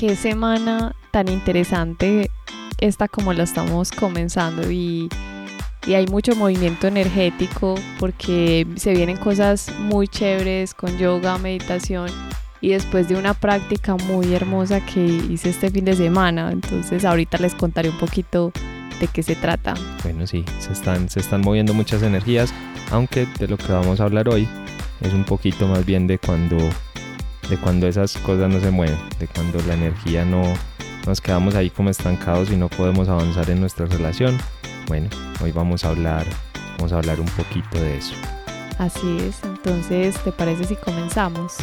qué semana tan interesante esta como la estamos comenzando y, y hay mucho movimiento energético porque se vienen cosas muy chéveres con yoga, meditación y después de una práctica muy hermosa que hice este fin de semana. Entonces ahorita les contaré un poquito de qué se trata. Bueno, sí, se están, se están moviendo muchas energías, aunque de lo que vamos a hablar hoy es un poquito más bien de cuando, de cuando esas cosas no se mueven, de cuando la energía no nos quedamos ahí como estancados y no podemos avanzar en nuestra relación. Bueno, hoy vamos a hablar, vamos a hablar un poquito de eso. Así es, entonces, ¿te parece si comenzamos?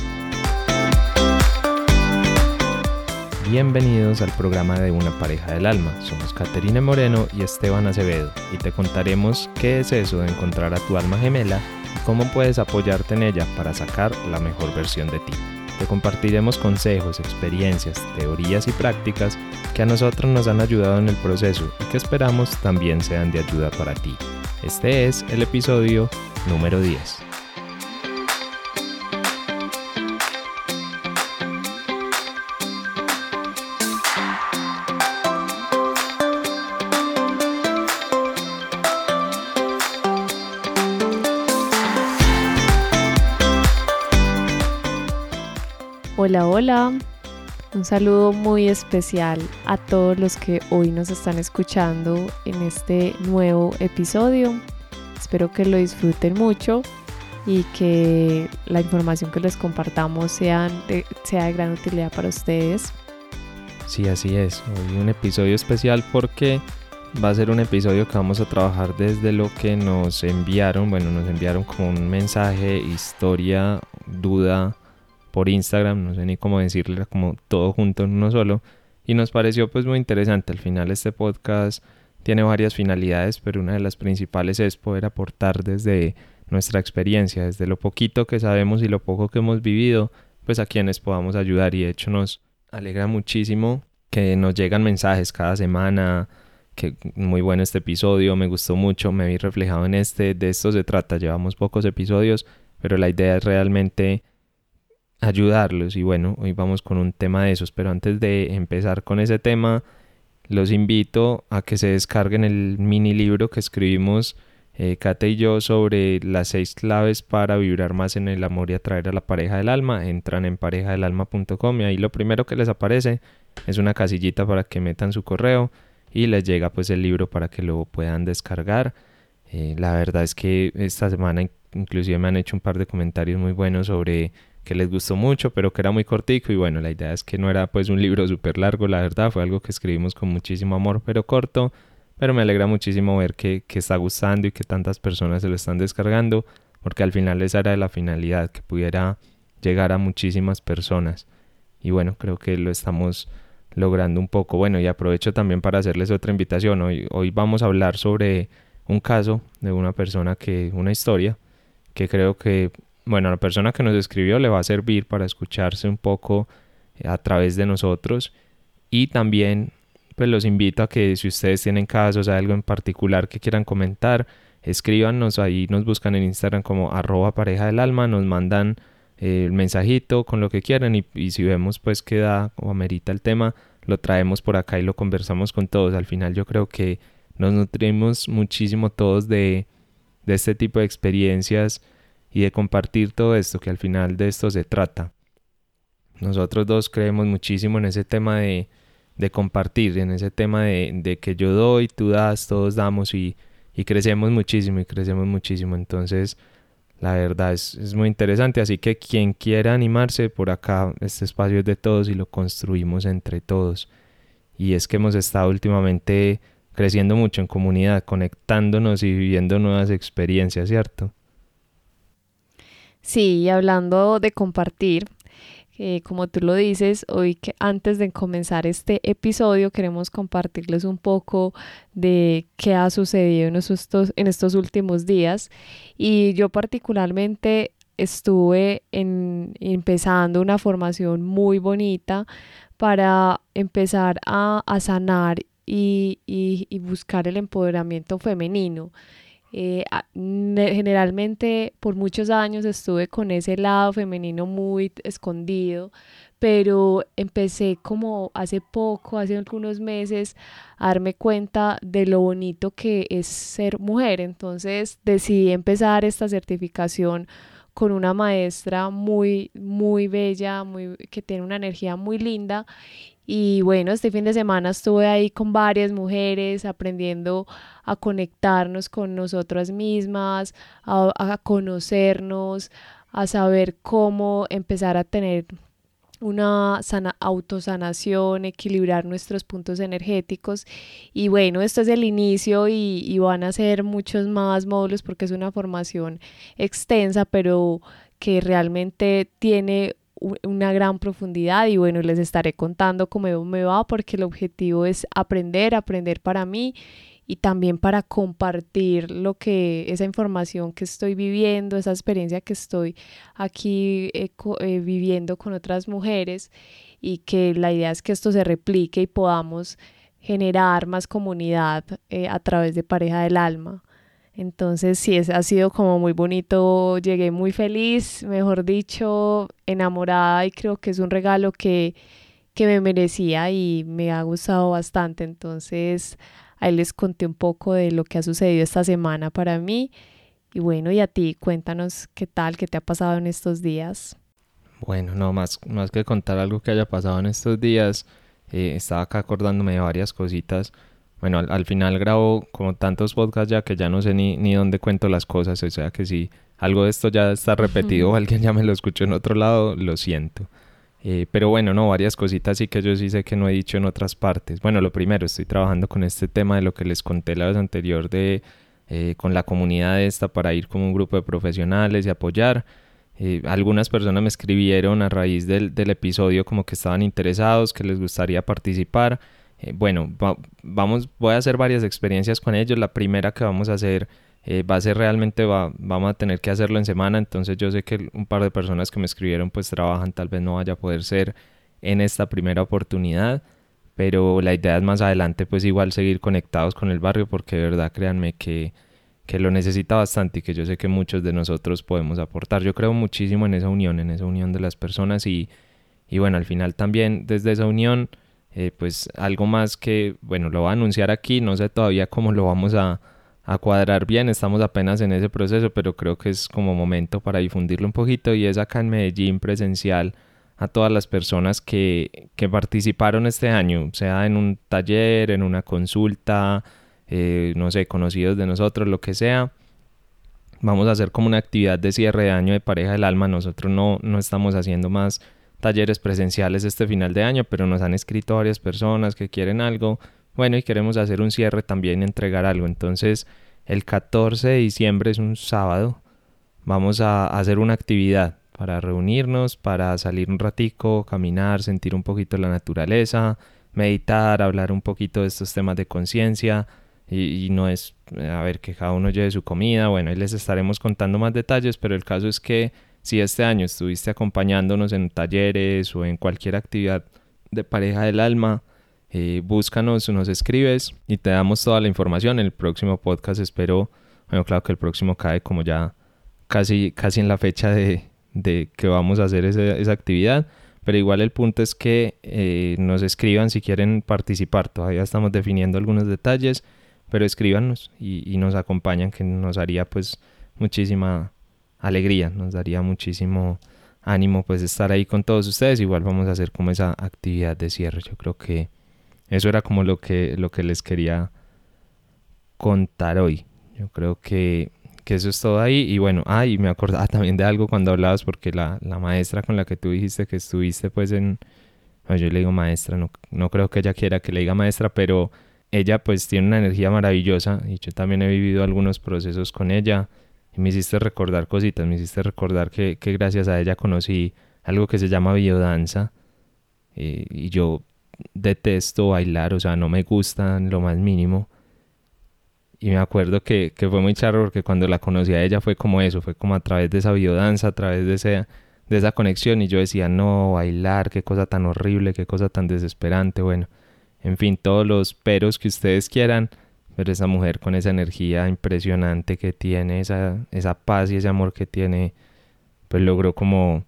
Bienvenidos al programa de Una pareja del alma. Somos Caterina Moreno y Esteban Acevedo y te contaremos qué es eso de encontrar a tu alma gemela y cómo puedes apoyarte en ella para sacar la mejor versión de ti. Te compartiremos consejos, experiencias, teorías y prácticas que a nosotros nos han ayudado en el proceso y que esperamos también sean de ayuda para ti. Este es el episodio número 10. Hola, hola. Un saludo muy especial a todos los que hoy nos están escuchando en este nuevo episodio. Espero que lo disfruten mucho y que la información que les compartamos sea de, sea de gran utilidad para ustedes. Sí, así es. Hoy un episodio especial porque va a ser un episodio que vamos a trabajar desde lo que nos enviaron. Bueno, nos enviaron como un mensaje, historia, duda por Instagram, no sé ni cómo decirle, como todo junto en uno solo. Y nos pareció pues muy interesante. Al final este podcast tiene varias finalidades, pero una de las principales es poder aportar desde nuestra experiencia, desde lo poquito que sabemos y lo poco que hemos vivido, pues a quienes podamos ayudar. Y de hecho nos alegra muchísimo que nos llegan mensajes cada semana, que muy bueno este episodio, me gustó mucho, me vi reflejado en este, de esto se trata, llevamos pocos episodios, pero la idea es realmente ayudarlos. Y bueno, hoy vamos con un tema de esos, pero antes de empezar con ese tema, los invito a que se descarguen el mini libro que escribimos eh, Kate y yo sobre las seis claves para vibrar más en el amor y atraer a la pareja del alma. Entran en parejadelalma.com y ahí lo primero que les aparece es una casillita para que metan su correo y les llega pues el libro para que lo puedan descargar. Eh, la verdad es que esta semana inclusive me han hecho un par de comentarios muy buenos sobre que les gustó mucho, pero que era muy cortico y bueno, la idea es que no era pues un libro súper largo, la verdad, fue algo que escribimos con muchísimo amor, pero corto, pero me alegra muchísimo ver que, que está gustando y que tantas personas se lo están descargando, porque al final esa era la finalidad, que pudiera llegar a muchísimas personas. Y bueno, creo que lo estamos logrando un poco. Bueno, y aprovecho también para hacerles otra invitación. Hoy, hoy vamos a hablar sobre un caso de una persona que, una historia, que creo que bueno, a la persona que nos escribió le va a servir para escucharse un poco eh, a través de nosotros y también pues los invito a que si ustedes tienen casos, algo en particular que quieran comentar, escríbanos ahí, nos buscan en Instagram como arroba pareja del alma, nos mandan eh, el mensajito con lo que quieran y, si vemos pues que da o amerita el tema, lo traemos por acá y lo conversamos con todos. Al final yo creo que nos nutrimos muchísimo todos de, de este tipo de experiencias y de compartir todo esto, que al final de esto se trata. Nosotros dos creemos muchísimo en ese tema de, de compartir, en ese tema de, de, que yo doy, tú das, todos damos y, y, crecemos muchísimo y crecemos muchísimo. Entonces, la verdad es, es, muy interesante. Así que quien quiera animarse por acá, este espacio es de todos y lo construimos entre todos. Y es que hemos estado últimamente creciendo mucho en comunidad, conectándonos y viviendo nuevas experiencias, ¿cierto? Sí, hablando de compartir, eh, como tú lo dices, hoy que antes de comenzar este episodio queremos compartirles un poco de qué ha sucedido en estos, en estos últimos días. Y yo particularmente estuve en, empezando una formación muy bonita para empezar a, sanar y, y buscar el empoderamiento femenino. Eh, generalmente por muchos años estuve con ese lado femenino muy escondido, pero empecé como hace poco, hace algunos meses, a darme cuenta de lo bonito que es ser mujer. Entonces decidí empezar esta certificación con una maestra muy, muy bella, muy, que tiene una energía muy linda. Y bueno, este fin de semana estuve ahí con varias mujeres aprendiendo a conectarnos con nosotras mismas, a, a conocernos, a saber cómo empezar a tener una sana autosanación, equilibrar nuestros puntos energéticos. Y bueno, esto es el inicio y, y, van a ser muchos más módulos porque es una formación extensa, pero que realmente tiene una gran profundidad y bueno, les estaré contando cómo me va porque el objetivo es aprender, aprender para mí y también para compartir lo que esa información que estoy viviendo, esa experiencia que estoy aquí eh, eh, viviendo con otras mujeres y que la idea es que esto se replique y podamos generar más comunidad eh, a través de pareja del alma. Entonces sí, es, ha sido como muy bonito, llegué muy feliz, mejor dicho, enamorada y creo que es un regalo que, que me merecía y me ha gustado bastante. Entonces Ahí les conté un poco de lo que ha sucedido esta semana para mí. Y bueno, y a ti, cuéntanos qué tal, qué te ha pasado en estos días. Bueno, no, más, más que contar algo que haya pasado en estos días, eh, estaba acá acordándome de varias cositas. Bueno, al, final grabo como tantos podcasts ya que ya no sé ni, ni dónde cuento las cosas, o sea que si algo de esto ya está repetido o alguien ya me lo escuchó en otro lado, lo siento. Eh, pero bueno, no, varias cositas sí que yo sí sé que no he dicho en otras partes. Bueno, lo primero, estoy trabajando con este tema de lo que les conté la vez anterior de eh, con la comunidad esta para ir como un grupo de profesionales y apoyar. Eh, algunas personas me escribieron a raíz del, del, episodio como que estaban interesados, que les gustaría participar. Bueno, vamos, voy a hacer varias experiencias con ellos. La primera que vamos a hacer eh, va a ser realmente, va, vamos a tener que hacerlo en semana, entonces yo sé que un par de personas que me escribieron pues trabajan, tal vez no vaya a poder ser en esta primera oportunidad, pero la idea es más adelante pues igual seguir conectados con el barrio porque de verdad créanme que, que lo necesita bastante y que yo sé que muchos de nosotros podemos aportar. Yo creo muchísimo en esa unión, en esa unión de las personas y, y bueno, al final también desde esa unión, eh, pues algo más que, bueno, lo voy a anunciar aquí, no sé todavía cómo lo vamos a cuadrar bien, estamos apenas en ese proceso, pero creo que es como momento para difundirlo un poquito y es acá en Medellín presencial a todas las personas que, que participaron este año, sea en un taller, en una consulta, eh, no sé, conocidos de nosotros, lo que sea. Vamos a hacer como una actividad de cierre de año de pareja del alma. Nosotros no, no estamos haciendo más talleres presenciales este final de año, pero nos han escrito varias personas que quieren algo bueno, y queremos hacer un cierre también, entregar algo. Entonces, el 14 de diciembre es un sábado. Vamos a hacer una actividad para reunirnos, para salir un ratico, caminar, sentir un poquito la naturaleza, meditar, hablar un poquito de estos temas de conciencia. Y, no es, a ver, que cada uno lleve su comida. Bueno, ahí les estaremos contando más detalles, pero el caso es que si este año estuviste acompañándonos en talleres o en cualquier actividad de pareja del alma, eh, búscanos, nos escribes y te damos toda la información. En el próximo podcast espero, bueno, claro que el próximo cae como ya casi, casi en la fecha de, de que vamos a hacer esa, actividad. Pero igual el punto es que eh, nos escriban si quieren participar. Todavía estamos definiendo algunos detalles, pero escríbanos y nos acompañan, que nos haría pues muchísima alegría, nos daría muchísimo ánimo pues estar ahí con todos ustedes. Igual vamos a hacer como esa actividad de cierre. Yo creo que eso era como lo que, lo que les quería contar hoy. Yo creo que, que eso es todo ahí. Y bueno, ah, y me acordaba también de algo cuando hablabas, porque la, la maestra con la que tú dijiste que estuviste, pues en. yo le digo maestra, no, no creo que ella quiera que le diga maestra, pero ella pues tiene una energía maravillosa y yo también he vivido algunos procesos con ella y me hiciste recordar cositas, me hiciste recordar que, gracias a ella conocí algo que se llama biodanza eh, y yo detesto bailar, o sea, no me gustan lo más mínimo. Y me acuerdo que, que, fue muy charro porque cuando la conocí a ella fue como eso, fue como a través de esa biodanza, a través de esa conexión. Y yo decía, no, bailar, qué cosa tan horrible, qué cosa tan desesperante. Bueno, en fin, todos los peros que ustedes quieran, pero esa mujer con esa energía impresionante que tiene, esa, esa paz y ese amor que tiene, pues logró como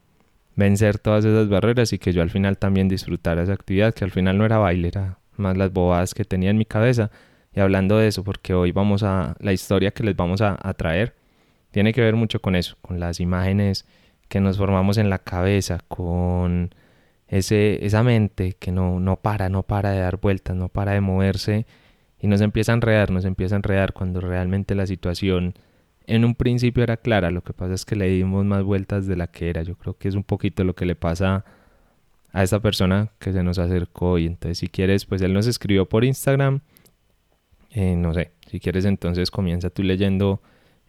vencer todas esas barreras y que yo al final también disfrutara esa actividad, que al final no era baile, era más las bobadas que tenía en mi cabeza. Y hablando de eso, porque hoy vamos a, la historia que les vamos a, a traer, tiene que ver mucho con eso, con las imágenes que nos formamos en la cabeza, con ese, esa mente que no, no para, no para de dar vueltas, no para de moverse y nos empieza a enredar, nos empieza a enredar cuando realmente la situación en un principio era clara, lo que pasa es que le dimos más vueltas de la que era, yo creo que es un poquito lo que le pasa a esta persona que se nos acercó y entonces si quieres, pues él nos escribió por Instagram, eh, no sé, si quieres entonces comienza tú leyendo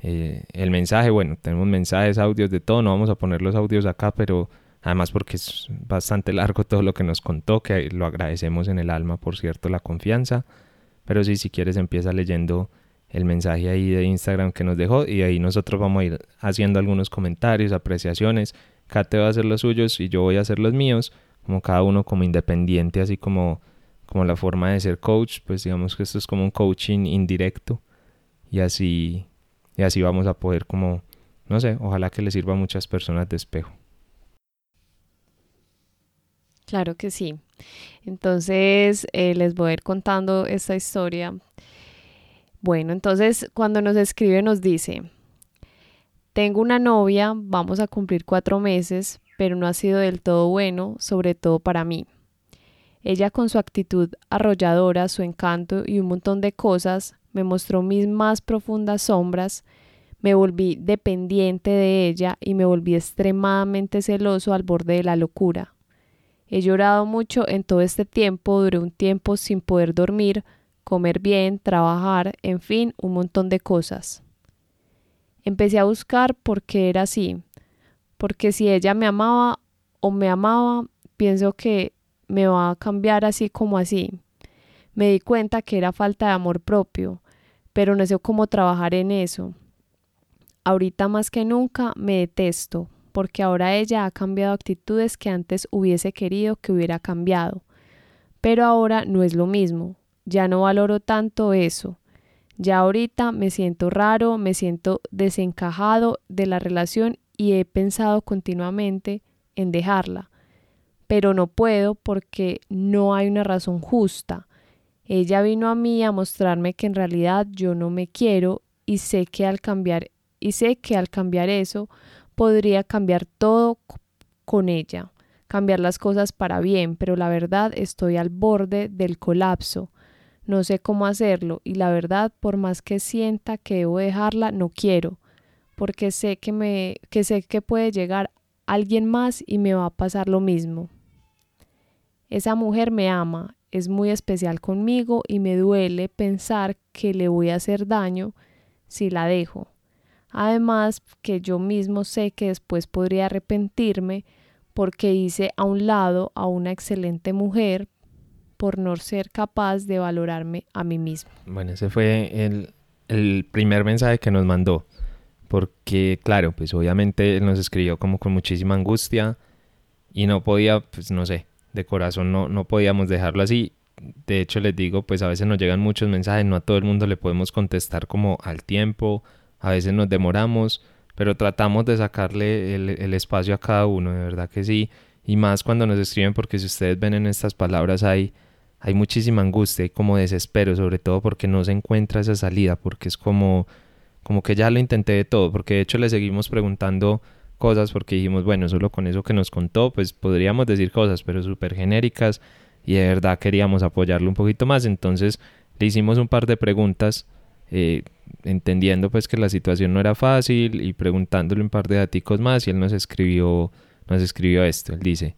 eh, el mensaje, bueno, tenemos mensajes, audios de todo, no vamos a poner los audios acá, pero además porque es bastante largo todo lo que nos contó, que lo agradecemos en el alma, por cierto, la confianza. Pero sí, si quieres empieza leyendo el mensaje ahí de Instagram que nos dejó y ahí nosotros vamos a ir haciendo algunos comentarios, apreciaciones. Kate va a hacer los suyos y yo voy a hacer los míos, como cada uno como independiente, así como, como la forma de ser coach, pues digamos que esto es como un coaching indirecto y así, y así vamos a poder como, no sé, ojalá que le sirva a muchas personas de espejo. Claro que sí. Entonces, eh, les voy a ir contando esta historia. Bueno, entonces cuando nos escribe nos dice, tengo una novia, vamos a cumplir cuatro meses, pero no ha sido del todo bueno, sobre todo para mí. Ella con su actitud arrolladora, su encanto y un montón de cosas me mostró mis más profundas sombras, me volví dependiente de ella y me volví extremadamente celoso al borde de la locura. He llorado mucho en todo este tiempo, duré un tiempo sin poder dormir, comer bien, trabajar, en fin, un montón de cosas. Empecé a buscar por qué era así, porque si ella me amaba o me amaba, pienso que me va a cambiar así como así. Me di cuenta que era falta de amor propio, pero no sé cómo trabajar en eso. Ahorita más que nunca me detesto, porque ahora ella ha cambiado actitudes que antes hubiese querido que hubiera cambiado. Pero ahora no es lo mismo, ya no valoro tanto eso. Ya ahorita me siento raro, me siento desencajado de la relación y he pensado continuamente en dejarla. Pero no puedo porque no hay una razón justa. Ella vino a mí a mostrarme que en realidad yo no me quiero y sé que al cambiar y sé que al cambiar eso podría cambiar todo con ella, cambiar las cosas para bien, pero la verdad estoy al borde del colapso. No sé cómo hacerlo y la verdad, por más que sienta que debo dejarla, no quiero, porque sé que me que sé que puede llegar alguien más y me va a pasar lo mismo. Esa mujer me ama, es muy especial conmigo y me duele pensar que le voy a hacer daño si la dejo. Además que yo mismo sé que después podría arrepentirme porque hice a un lado a una excelente mujer por no ser capaz de valorarme a mí mismo. Bueno, ese fue el, el primer mensaje que nos mandó. Porque, claro, pues obviamente él nos escribió como con muchísima angustia y no podía, pues no sé, de corazón no, no podíamos dejarlo así. De hecho, les digo, pues a veces nos llegan muchos mensajes, no a todo el mundo le podemos contestar como al tiempo a veces nos demoramos, pero tratamos de sacarle el, espacio a cada uno, de verdad que sí, y más cuando nos escriben, porque si ustedes ven en estas palabras hay, hay muchísima angustia y como desespero, sobre todo porque no se encuentra esa salida, porque es como, como que ya lo intenté de todo, porque de hecho le seguimos preguntando cosas porque dijimos, bueno, solo con eso que nos contó, pues podríamos decir cosas, pero súper genéricas y de verdad queríamos apoyarlo un poquito más, entonces le hicimos un par de preguntas eh, entendiendo pues que la situación no era fácil y preguntándole un par de daticos más y él nos escribió, nos escribió esto, él dice,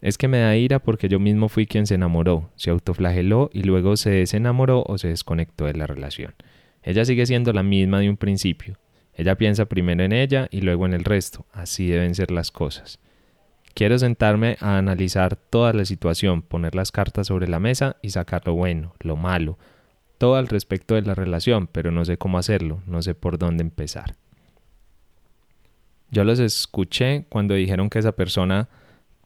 es que me da ira porque yo mismo fui quien se enamoró, se autoflageló y luego se desenamoró o se desconectó de la relación. Ella sigue siendo la misma de un principio. Ella piensa primero en ella y luego en el resto. Así deben ser las cosas. Quiero sentarme a analizar toda la situación, poner las cartas sobre la mesa y sacar lo bueno, lo malo, todo al respecto de la relación, pero no sé cómo hacerlo, no sé por dónde empezar. Yo los escuché cuando dijeron que esa persona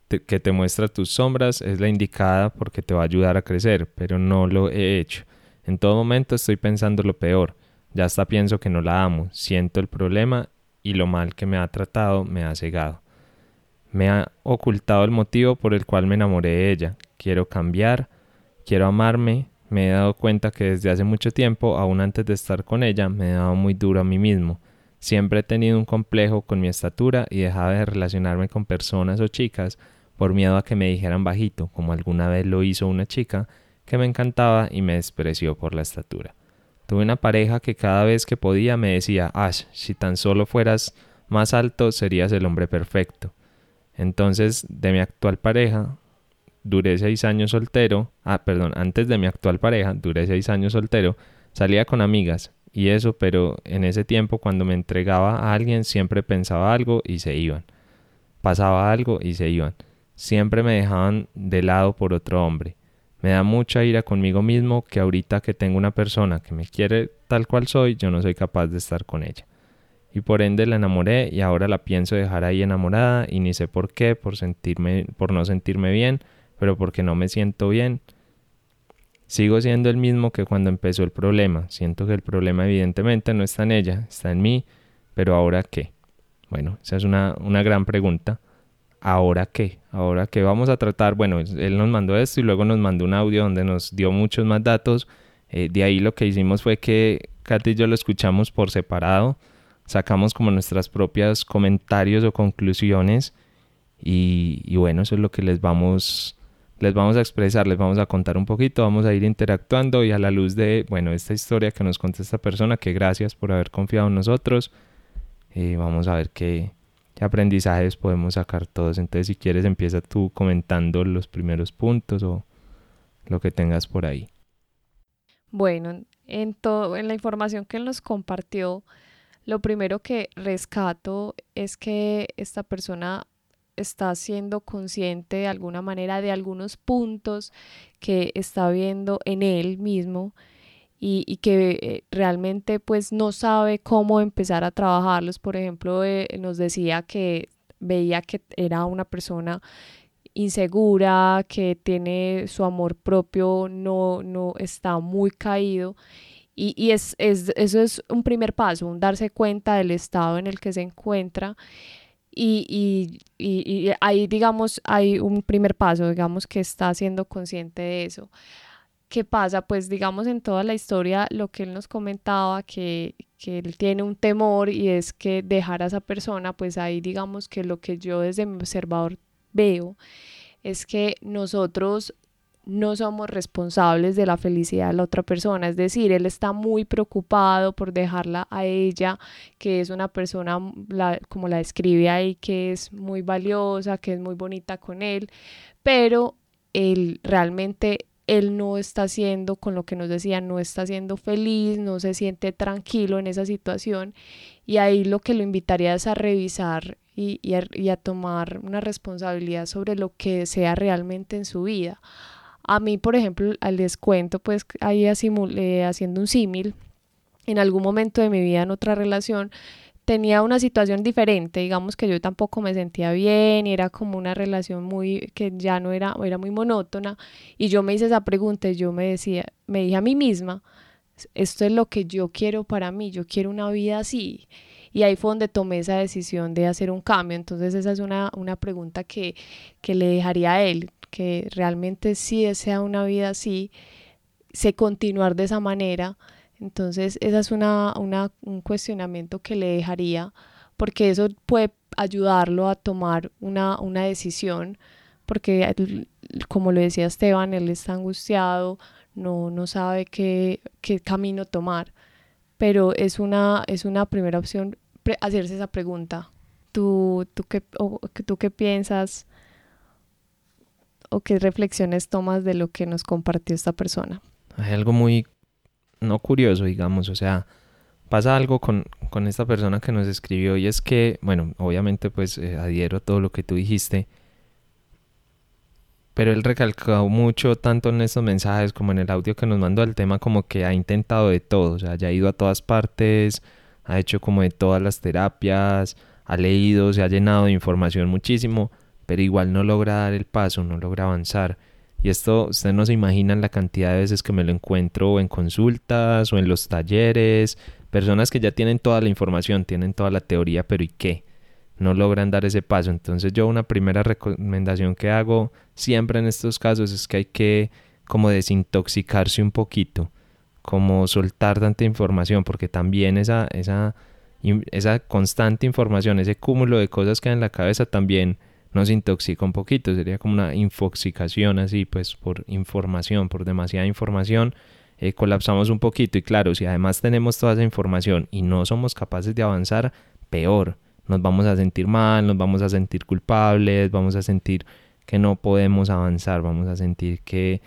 que te muestra tus sombras es la indicada porque te va a ayudar a crecer, pero no lo he hecho. En todo momento estoy pensando lo peor, ya hasta pienso que no la amo, siento el problema y lo mal que me ha tratado me ha cegado. Me ha ocultado el motivo por el cual me enamoré de ella. Quiero cambiar, quiero amarme. Me he dado cuenta que desde hace mucho tiempo, aún antes de estar con ella, me he dado muy duro a mí mismo. Siempre he tenido un complejo con mi estatura y dejaba de relacionarme con personas o chicas por miedo a que me dijeran bajito, como alguna vez lo hizo una chica que me encantaba y me despreció por la estatura. Tuve una pareja que cada vez que podía me decía, Ash, si tan solo fueras más alto serías el hombre perfecto. Entonces, de mi actual pareja, duré seis años soltero, ah, perdón, antes de mi actual pareja, duré seis años soltero, salía con amigas, y eso, pero en ese tiempo cuando me entregaba a alguien siempre pensaba algo y se iban. Pasaba algo y se iban. Siempre me dejaban de lado por otro hombre. Me da mucha ira conmigo mismo que ahorita que tengo una persona que me quiere tal cual soy, yo no soy capaz de estar con ella. Y por ende la enamoré y ahora la pienso dejar ahí enamorada y ni sé por qué, por sentirme por no sentirme bien, pero porque no me siento bien Sigo siendo el mismo que cuando empezó el problema. Siento que el problema evidentemente no está en ella, está en mí, pero ahora qué? Bueno, esa es una, una gran pregunta. ¿Ahora qué? ¿Ahora qué vamos a tratar? Bueno, él nos mandó esto y luego nos mandó un audio donde nos dio muchos más datos. Eh, de ahí lo que hicimos fue que Katy y yo lo escuchamos por separado. Sacamos como nuestras propias comentarios o conclusiones. Y, y bueno, eso es lo que les vamos les vamos a expresar, les vamos a contar un poquito, vamos a ir interactuando y a la luz de, bueno, esta historia que nos contó esta persona, que gracias por haber confiado en nosotros, eh, vamos a ver qué, aprendizajes podemos sacar todos. Entonces, si quieres, empieza tú comentando los primeros puntos o lo que tengas por ahí. Bueno, en, todo, en la información que nos compartió, lo primero que rescato es que esta persona está siendo consciente de alguna manera de algunos puntos que está viendo en él mismo y, que eh, realmente pues no sabe cómo empezar a trabajarlos. Por ejemplo, eh, nos decía que veía que era una persona insegura, que tiene su amor propio, no, no está muy caído. Y, y es, es, eso es un primer paso, darse cuenta del estado en el que se encuentra y, y, y, ahí, digamos, hay un primer paso, digamos, que está siendo consciente de eso. ¿Qué pasa? Pues, digamos, en toda la historia, lo que él nos comentaba, que, que él tiene un temor y es que dejar a esa persona, pues ahí, digamos, que lo que yo desde mi observador veo es que nosotros no somos responsables de la felicidad de la otra persona. Es decir, él está muy preocupado por dejarla a ella, que es una persona, como la describe ahí, que es muy valiosa, que es muy bonita con él, pero él realmente él no está haciendo, con lo que nos decía, no está siendo feliz, no se siente tranquilo en esa situación. Y ahí lo que lo invitaría es a revisar y, y a tomar una responsabilidad sobre lo que desea realmente en su vida. A mí, por ejemplo, al descuento, pues ahí eh, haciendo un símil, en algún momento de mi vida en otra relación, tenía una situación diferente, digamos que yo tampoco me sentía bien y era como una relación muy que ya no era era muy monótona y yo me hice esa pregunta y yo me decía, me dije a mí misma, esto es lo que yo quiero para mí, yo quiero una vida así. Y ahí fue donde tomé esa decisión de hacer un cambio. Entonces esa es una, una pregunta que, que le dejaría a él que realmente sí desea una vida así, sé continuar de esa manera. Entonces, esa es una, un cuestionamiento que le dejaría, porque eso puede ayudarlo a tomar una, una decisión, porque como lo decía Esteban, él está angustiado, no, no sabe qué, qué camino tomar, pero es una, es una primera opción hacerse esa pregunta. ¿Tú, tú, qué, ¿Tú qué piensas? O qué reflexiones tomas de lo que nos compartió esta persona? Hay algo muy, no curioso, digamos, o sea, pasa algo con, con esta persona que nos escribió y es que, bueno, obviamente pues eh, adhiero a todo lo que tú dijiste, pero él recalcó mucho tanto en estos mensajes como en el audio que nos mandó el tema como que ha intentado de todo, o sea, ya ha ido a todas partes, ha hecho como de todas las terapias, ha leído, se ha llenado de información muchísimo, pero igual no logra dar el paso, no logra avanzar. Y esto, ustedes no se imaginan la cantidad de veces que me lo encuentro en consultas o en los talleres, personas que ya tienen toda la información, tienen toda la teoría, pero ¿y qué? no logran dar ese paso. Entonces yo una primera recomendación que hago siempre en estos casos es que hay que como desintoxicarse un poquito, como soltar tanta información, porque también esa, esa, esa constante información, ese cúmulo de cosas que hay en la cabeza también nos intoxica un poquito, sería como una infoxicación así, pues por información, por demasiada información, eh, colapsamos un poquito y claro, si además tenemos toda esa información y no somos capaces de avanzar, peor, nos vamos a sentir mal, nos vamos a sentir culpables, vamos a sentir que no podemos avanzar, vamos a sentir que,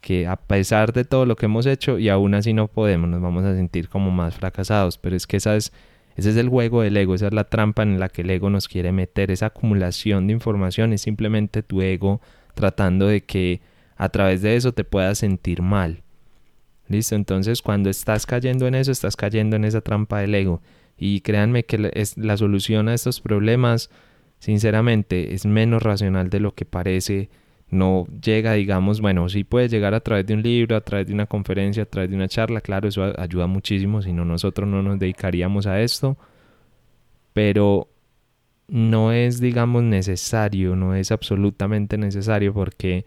que a pesar de todo lo que hemos hecho y aún así no podemos, nos vamos a sentir como más fracasados, pero es que esa es, ese es el juego del ego, esa es la trampa en la que el ego nos quiere meter, esa acumulación de información es simplemente tu ego tratando de que a través de eso te puedas sentir mal. Listo, entonces cuando estás cayendo en eso, estás cayendo en esa trampa del ego. Y créanme que es, la solución a estos problemas, sinceramente, es menos racional de lo que parece. No llega, digamos, bueno, sí puede llegar a través de un libro, a través de una conferencia, a través de una charla, claro, eso ayuda muchísimo, si no nosotros no nos dedicaríamos a esto. Pero no es, digamos, necesario, no es absolutamente necesario porque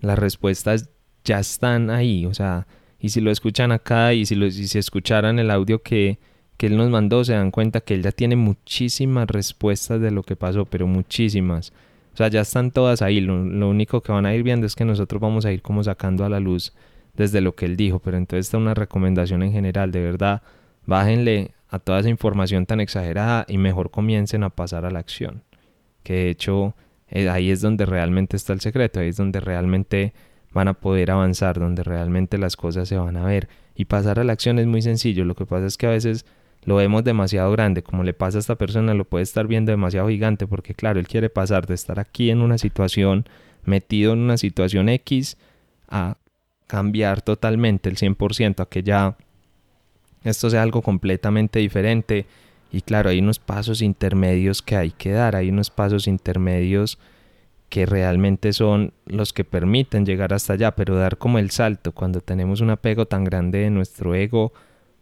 las respuestas ya están ahí, o sea, y si lo escuchan acá y si, si escucharan el audio que, que él nos mandó, se dan cuenta que él ya tiene muchísimas respuestas de lo que pasó, pero muchísimas. O sea, ya están todas ahí. Lo, único que van a ir viendo es que nosotros vamos a ir como sacando a la luz desde lo que él dijo. Pero entonces está una recomendación en general. De verdad, bájenle a toda esa información tan exagerada y mejor comiencen a pasar a la acción. Que de hecho, eh, ahí es donde realmente está el secreto. Ahí es donde realmente van a poder avanzar, donde realmente las cosas se van a ver. Y pasar a la acción es muy sencillo. Lo que pasa es que a veces lo vemos demasiado grande, como le pasa a esta persona, lo puede estar viendo demasiado gigante, porque claro, él quiere pasar de estar aquí en una situación, metido en una situación X, a cambiar totalmente el 100%, a que ya esto sea algo completamente diferente. Y claro, hay unos pasos intermedios que hay que dar, hay unos pasos intermedios que realmente son los que permiten llegar hasta allá, pero dar como el salto cuando tenemos un apego tan grande de nuestro ego,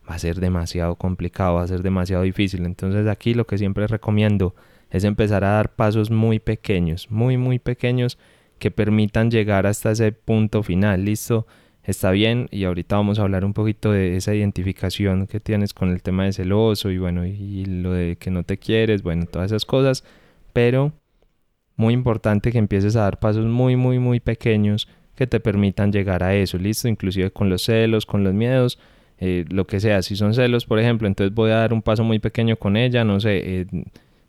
va a ser demasiado complicado, va a ser demasiado difícil. Entonces aquí lo que siempre recomiendo es empezar a dar pasos muy pequeños, muy muy pequeños que permitan llegar hasta ese punto final. Listo, está bien y ahorita vamos a hablar un poquito de esa identificación que tienes con el tema de celoso y bueno, y lo de que no te quieres, bueno, todas esas cosas, pero muy importante que empieces a dar pasos muy muy muy pequeños que te permitan llegar a eso, listo, inclusive con los celos, con los miedos, eh, lo que sea, si son celos, por ejemplo, entonces voy a dar un paso muy pequeño con ella, no sé, eh,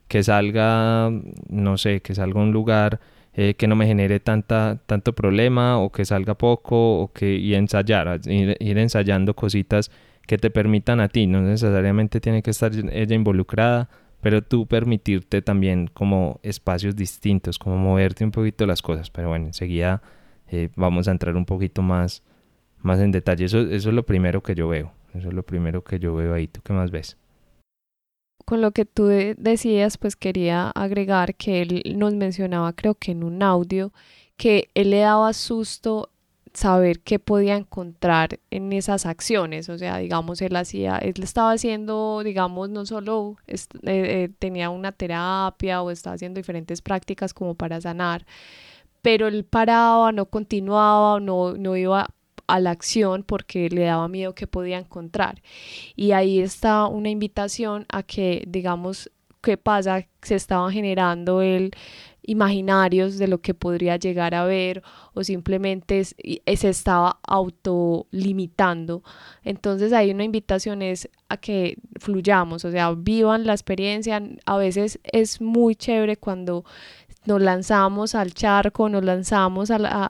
que salga, no sé, que salga a un lugar eh, que no me genere tanta, tanto problema o que salga poco o que y ensayar, ir, ir, ensayando cositas que te permitan a ti, no necesariamente tiene que estar ella involucrada, pero tú permitirte también como espacios distintos, como moverte un poquito las cosas, pero bueno, enseguida vamos a entrar un poquito más más en detalle. Eso, eso es lo primero que yo veo. Eso es lo primero que yo veo ahí. ¿Tú qué más ves? Con lo que tú decías, pues quería agregar que él nos mencionaba, creo que en un audio, que él le daba susto saber qué podía encontrar en esas acciones. O sea, digamos, él hacía, él estaba haciendo, digamos, no solo eh, eh, tenía una terapia o estaba haciendo diferentes prácticas como para sanar, pero él paraba, no continuaba, no, no iba a la acción porque le daba miedo que podía encontrar. Y ahí está una invitación a que, digamos, qué pasa, se estaban generando el imaginarios de lo que podría llegar a ver o simplemente se estaba autolimitando. Entonces ahí una invitación es a que fluyamos, o sea, vivan la experiencia. A veces es muy chévere cuando nos lanzamos al charco, nos lanzamos a,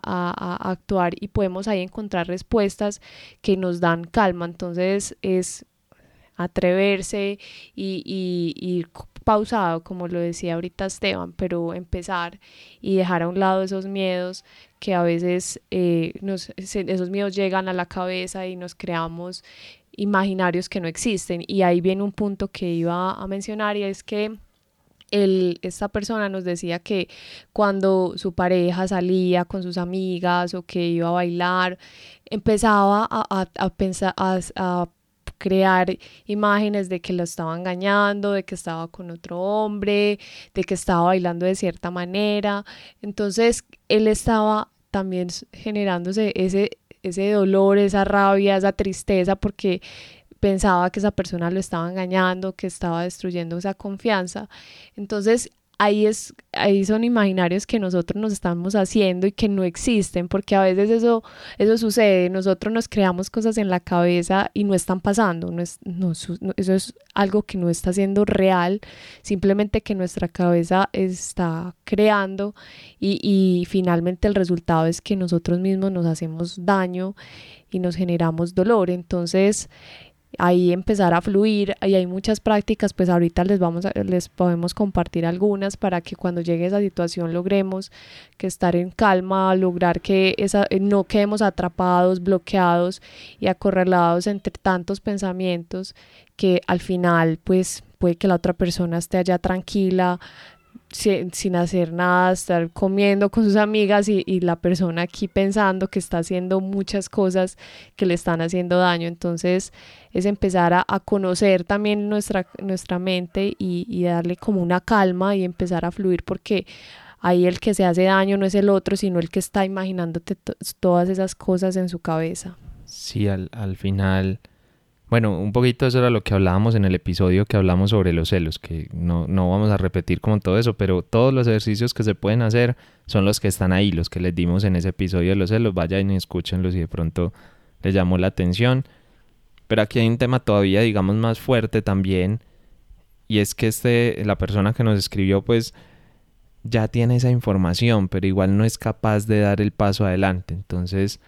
actuar y podemos ahí encontrar respuestas que nos dan calma. Entonces es atreverse y, ir pausado, como lo decía ahorita Esteban, pero empezar y dejar a un lado esos miedos que a veces eh, esos miedos llegan a la cabeza y nos creamos imaginarios que no existen. Y ahí viene un punto que iba a mencionar y es que el, esta persona nos decía que cuando su pareja salía con sus amigas o que iba a bailar, empezaba a, a, pensar, a, crear imágenes de que lo estaba engañando, de que estaba con otro hombre, de que estaba bailando de cierta manera. Entonces él estaba también generándose ese, ese dolor, esa rabia, esa tristeza porque pensaba que esa persona lo estaba engañando, que estaba destruyendo esa confianza. Entonces ahí, es, ahí son imaginarios que nosotros nos estamos haciendo y que no existen, porque a veces eso, eso sucede, nosotros nos creamos cosas en la cabeza y no están pasando, no es, no, eso es algo que no está siendo real, simplemente que nuestra cabeza está creando y, y finalmente el resultado es que nosotros mismos nos hacemos daño y nos generamos dolor. Entonces, ahí empezar a fluir y hay muchas prácticas pues ahorita les vamos a, les podemos compartir algunas para que cuando llegue esa situación logremos que estar en calma lograr que esa eh, no quedemos atrapados bloqueados y acorralados entre tantos pensamientos que al final pues puede que la otra persona esté allá tranquila sin, hacer nada, estar comiendo con sus amigas y, la persona aquí pensando que está haciendo muchas cosas que le están haciendo daño. Entonces es empezar a, conocer también nuestra, nuestra mente y, y, darle como una calma y empezar a fluir porque ahí el que se hace daño no es el otro, sino el que está imaginándote todas esas cosas en su cabeza. Sí, al, al final bueno, un poquito eso era lo que hablábamos en el episodio que hablamos sobre los celos, que no, no vamos a repetir como todo eso, pero todos los ejercicios que se pueden hacer son los que están ahí, los que les dimos en ese episodio de los celos, vayan y escúchenlos si de pronto les llamó la atención. Pero aquí hay un tema todavía, digamos, más fuerte también, y es que este, la persona que nos escribió, pues ya tiene esa información, pero igual no es capaz de dar el paso adelante. Entonces,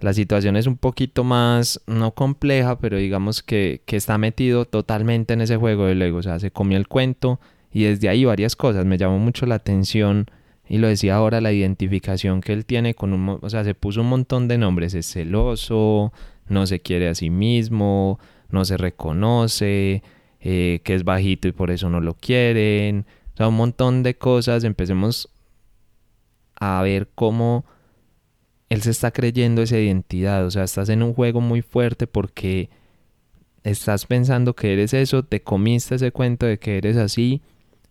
la situación es un poquito más, no compleja, pero digamos que, que está metido totalmente en ese juego de Lego. O sea, se comió el cuento y desde ahí varias cosas. Me llamó mucho la atención y lo decía ahora, la identificación que él tiene con un... O sea, se puso un montón de nombres. Es celoso, no se quiere a sí mismo, no se reconoce, eh, que es bajito y por eso no lo quieren. O sea, un montón de cosas. Empecemos a ver cómo él se está creyendo esa identidad, o sea, estás en un juego muy fuerte porque estás pensando que eres eso, te comiste ese cuento de que eres así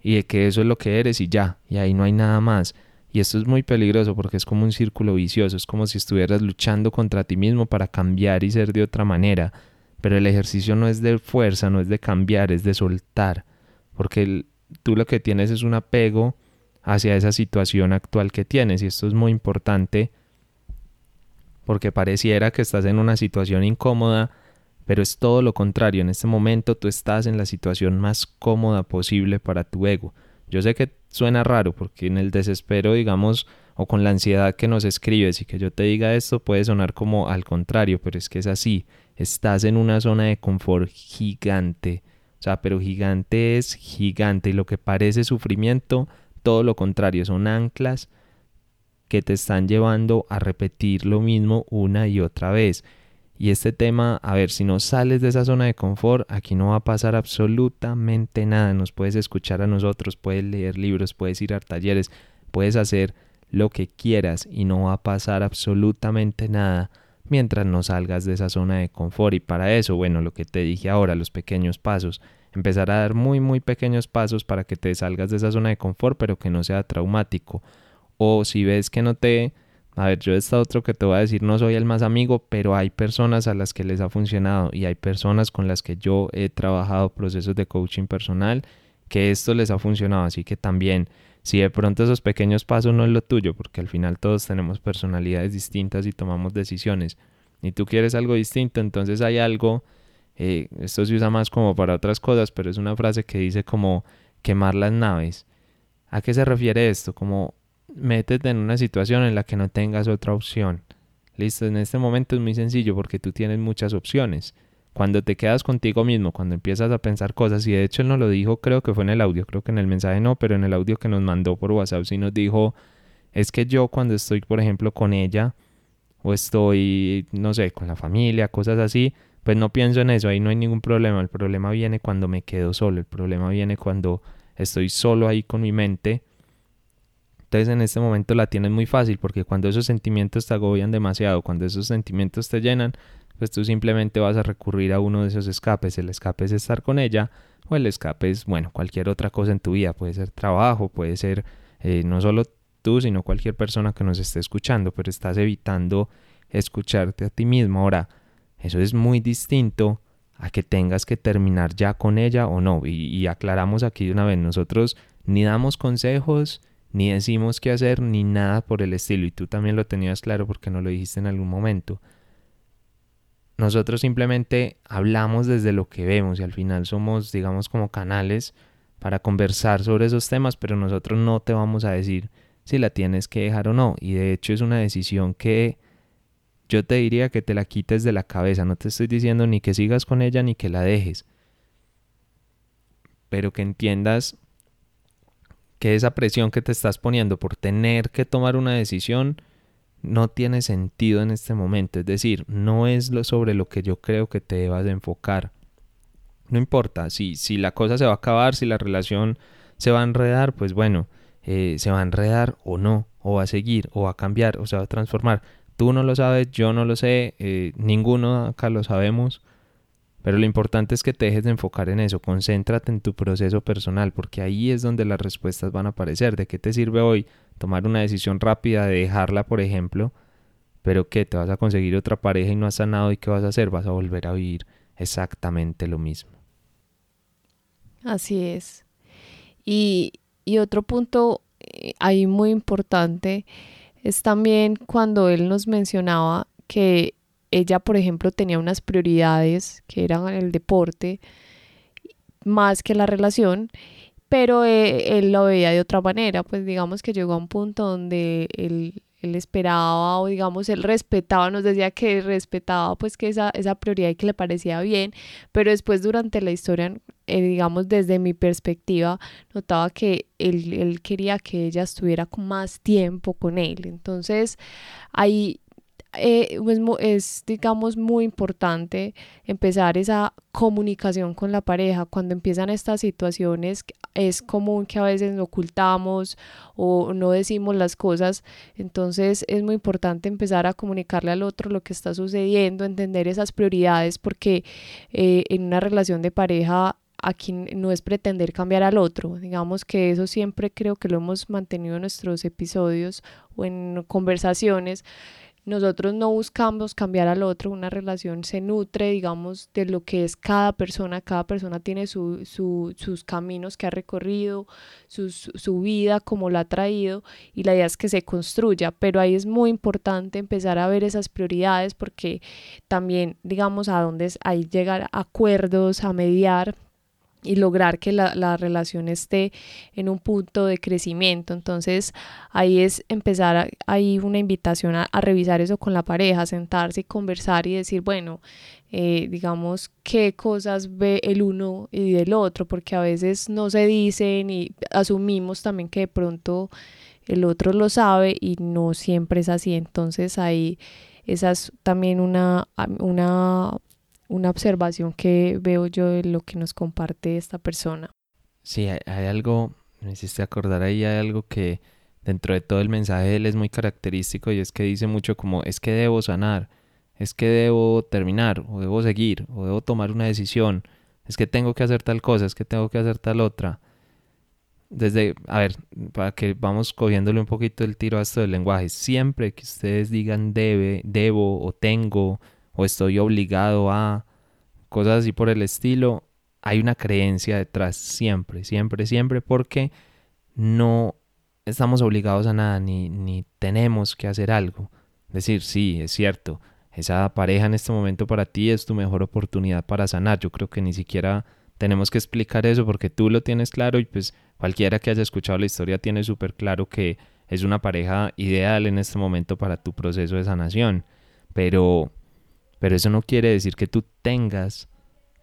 y de que eso es lo que eres y ya, y ahí no hay nada más. Y esto es muy peligroso porque es como un círculo vicioso, es como si estuvieras luchando contra ti mismo para cambiar y ser de otra manera. Pero el ejercicio no es de fuerza, no es de cambiar, es de soltar. Porque tú lo que tienes es un apego hacia esa situación actual que tienes y esto es muy importante porque pareciera que estás en una situación incómoda, pero es todo lo contrario. En este momento tú estás en la situación más cómoda posible para tu ego. Yo sé que suena raro porque en el desespero, digamos, o con la ansiedad que nos escribes y que yo te diga esto puede sonar como al contrario, pero es que es así. Estás en una zona de confort gigante. O sea, pero gigante es gigante y lo que parece sufrimiento, todo lo contrario, son anclas que te están llevando a repetir lo mismo una y otra vez. Y este tema, a ver, si no sales de esa zona de confort, aquí no va a pasar absolutamente nada. Nos puedes escuchar a nosotros, puedes leer libros, puedes ir a talleres, puedes hacer lo que quieras y no va a pasar absolutamente nada mientras no salgas de esa zona de confort. Y para eso, bueno, lo que te dije ahora, los pequeños pasos. Empezar a dar muy, muy pequeños pasos para que te salgas de esa zona de confort, pero que no sea traumático. O si ves que no te... A ver, yo esta otro que te voy a decir, no soy el más amigo, pero hay personas a las que les ha funcionado y hay personas con las que yo he trabajado procesos de coaching personal que esto les ha funcionado. Así que también, si de pronto esos pequeños pasos no es lo tuyo, porque al final todos tenemos personalidades distintas y tomamos decisiones, y tú quieres algo distinto, entonces hay algo, eh, esto se usa más como para otras cosas, pero es una frase que dice como quemar las naves. ¿A qué se refiere esto? Como métete en una situación en la que no tengas otra opción. Listo, en este momento es muy sencillo porque tú tienes muchas opciones. Cuando te quedas contigo mismo, cuando empiezas a pensar cosas, y de hecho él nos lo dijo, creo que fue en el audio, creo que en el mensaje no, pero en el audio que nos mandó por WhatsApp sí nos dijo, es que yo cuando estoy, por ejemplo, con ella, o estoy, no sé, con la familia, cosas así, pues no pienso en eso, ahí no hay ningún problema. El problema viene cuando me quedo solo, el problema viene cuando estoy solo ahí con mi mente entonces en este momento la tienes muy fácil porque cuando esos sentimientos te agobian demasiado, cuando esos sentimientos te llenan, pues tú simplemente vas a recurrir a uno de esos escapes. El escape es estar con ella o el escape es, bueno, cualquier otra cosa en tu vida. Puede ser trabajo, puede ser eh, no solo tú, sino cualquier persona que nos esté escuchando, pero estás evitando escucharte a ti mismo. Ahora, eso es muy distinto a que tengas que terminar ya con ella o no. Y, y aclaramos aquí de una vez, nosotros ni damos consejos, ni decimos qué hacer, ni nada por el estilo. Y tú también lo tenías claro porque no lo dijiste en algún momento. Nosotros simplemente hablamos desde lo que vemos y al final somos, digamos, como canales para conversar sobre esos temas, pero nosotros no te vamos a decir si la tienes que dejar o no. Y de hecho es una decisión que yo te diría que te la quites de la cabeza. No te estoy diciendo ni que sigas con ella ni que la dejes. Pero que entiendas que esa presión que te estás poniendo por tener que tomar una decisión no tiene sentido en este momento. Es decir, no es lo sobre lo que yo creo que te debas de enfocar. No importa si, si la cosa se va a acabar, si la relación se va a enredar, pues bueno, eh, se va a enredar o no, o va a seguir, o va a cambiar, o se va a transformar. Tú no lo sabes, yo no lo sé, eh, ninguno acá lo sabemos. Pero lo importante es que te dejes de enfocar en eso, concéntrate en tu proceso personal, porque ahí es donde las respuestas van a aparecer. ¿De qué te sirve hoy tomar una decisión rápida de dejarla, por ejemplo? Pero que te vas a conseguir otra pareja y no has sanado y qué vas a hacer? Vas a volver a vivir exactamente lo mismo. Así es. Y, y otro punto eh, ahí muy importante es también cuando él nos mencionaba que ella, por ejemplo, tenía unas prioridades que eran el deporte más que la relación, pero eh, él lo veía de otra manera, pues digamos que llegó a un punto donde él, él, esperaba o digamos él respetaba, nos decía que respetaba pues que esa, esa prioridad y que le parecía bien, pero después durante la historia, eh, digamos desde mi perspectiva, notaba que él, él quería que ella estuviera con más tiempo con él, entonces ahí eh, pues, es, digamos, muy importante empezar esa comunicación con la pareja. Cuando empiezan estas situaciones, es común que a veces ocultamos o no decimos las cosas. Entonces es muy importante empezar a comunicarle al otro lo que está sucediendo, entender esas prioridades, porque eh, en una relación de pareja aquí no es pretender cambiar al otro. Digamos que eso siempre creo que lo hemos mantenido en nuestros episodios o en conversaciones nosotros no buscamos cambiar al otro, una relación se nutre, digamos, de lo que es cada persona, cada persona tiene su, su, sus caminos que ha recorrido, su vida, como la ha traído, y la idea es que se construya, pero ahí es muy importante empezar a ver esas prioridades porque también, digamos, a dónde ahí llegar a acuerdos, a mediar, y lograr que la, la, relación esté en un punto de crecimiento. Entonces ahí es empezar, ahí una invitación a, revisar eso con la pareja, sentarse y conversar y decir, bueno, eh, digamos, qué cosas ve el uno y del otro, porque a veces no se dicen y asumimos también que de pronto el otro lo sabe y no siempre es así. Entonces ahí esa es también una, una una observación que veo yo de lo que nos comparte esta persona. Sí, hay, algo, me hiciste acordar ahí, hay algo que dentro de todo el mensaje de él es muy característico y es que dice mucho como es que debo sanar, es que debo terminar, o debo seguir, o debo tomar una decisión, es que tengo que hacer tal cosa, es que tengo que hacer tal otra. Desde, a ver, para que vamos cogiéndole un poquito el tiro a esto del lenguaje, siempre que ustedes digan debe, debo o tengo, o estoy obligado a cosas así por el estilo, hay una creencia detrás siempre, siempre, siempre, porque no estamos obligados a nada, ni, ni tenemos que hacer algo. Decir, sí, es cierto, esa pareja en este momento para ti es tu mejor oportunidad para sanar. Yo creo que ni siquiera tenemos que explicar eso porque tú lo tienes claro y pues cualquiera que haya escuchado la historia tiene súper claro que es una pareja ideal en este momento para tu proceso de sanación. Pero pero eso no quiere decir que tú tengas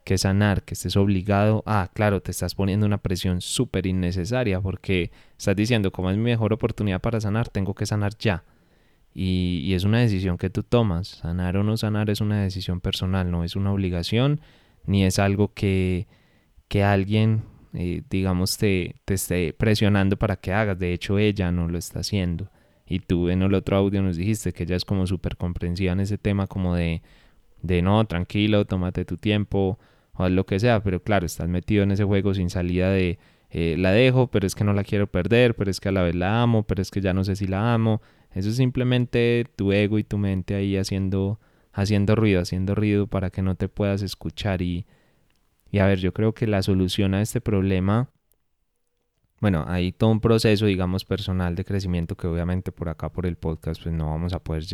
que sanar, que estés obligado a, claro, te estás poniendo una presión súper innecesaria porque estás diciendo, como es mi mejor oportunidad para sanar, tengo que sanar ya. Y, es una decisión que tú tomas. Sanar o no sanar es una decisión personal, no es una obligación, ni es algo que, que alguien, eh, digamos, te, te esté presionando para que hagas. De hecho, ella no lo está haciendo. Y tú en el otro audio nos dijiste que ella es como súper comprensiva en ese tema, como de de no, tranquilo, tómate tu tiempo o lo que sea, pero claro, estás metido en ese juego sin salida de eh, la dejo, pero es que no la quiero perder, pero es que a la vez la amo, pero es que ya no sé si la amo. Eso es simplemente tu ego y tu mente ahí haciendo, haciendo ruido, haciendo ruido para que no te puedas escuchar y, y a ver, yo creo que la solución a este problema bueno, hay todo un proceso, digamos, personal de crecimiento que obviamente por acá, por el podcast, pues no vamos a poder,